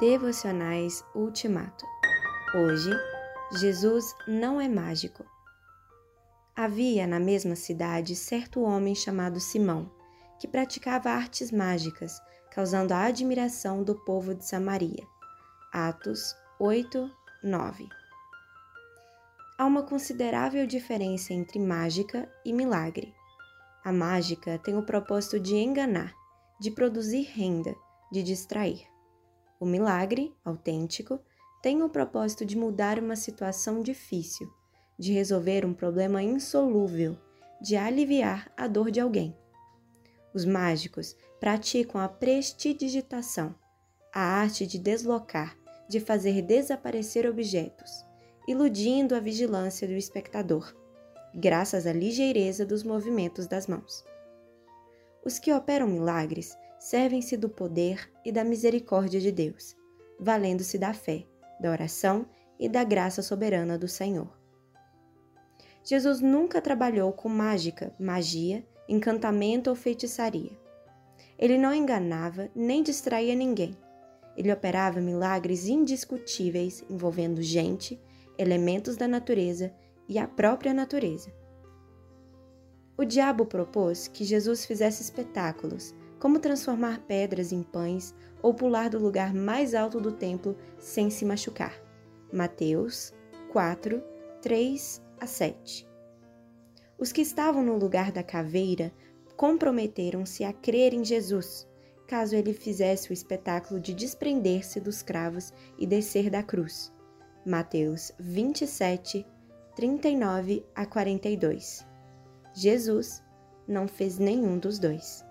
Devocionais Ultimato. Hoje, Jesus não é mágico. Havia na mesma cidade certo homem chamado Simão, que praticava artes mágicas, causando a admiração do povo de Samaria. Atos 8, 9. Há uma considerável diferença entre mágica e milagre. A mágica tem o propósito de enganar, de produzir renda, de distrair. O milagre, autêntico, tem o propósito de mudar uma situação difícil, de resolver um problema insolúvel, de aliviar a dor de alguém. Os mágicos praticam a prestidigitação, a arte de deslocar, de fazer desaparecer objetos, iludindo a vigilância do espectador, graças à ligeireza dos movimentos das mãos. Os que operam milagres servem-se do poder e da misericórdia de Deus, valendo-se da fé, da oração e da graça soberana do Senhor. Jesus nunca trabalhou com mágica, magia, encantamento ou feitiçaria. Ele não enganava nem distraía ninguém. Ele operava milagres indiscutíveis envolvendo gente, elementos da natureza e a própria natureza. O diabo propôs que Jesus fizesse espetáculos, como transformar pedras em pães ou pular do lugar mais alto do templo sem se machucar. Mateus 4, 3 a 7. Os que estavam no lugar da caveira comprometeram-se a crer em Jesus, caso ele fizesse o espetáculo de desprender-se dos cravos e descer da cruz. Mateus 27, 39 a 42. Jesus não fez nenhum dos dois.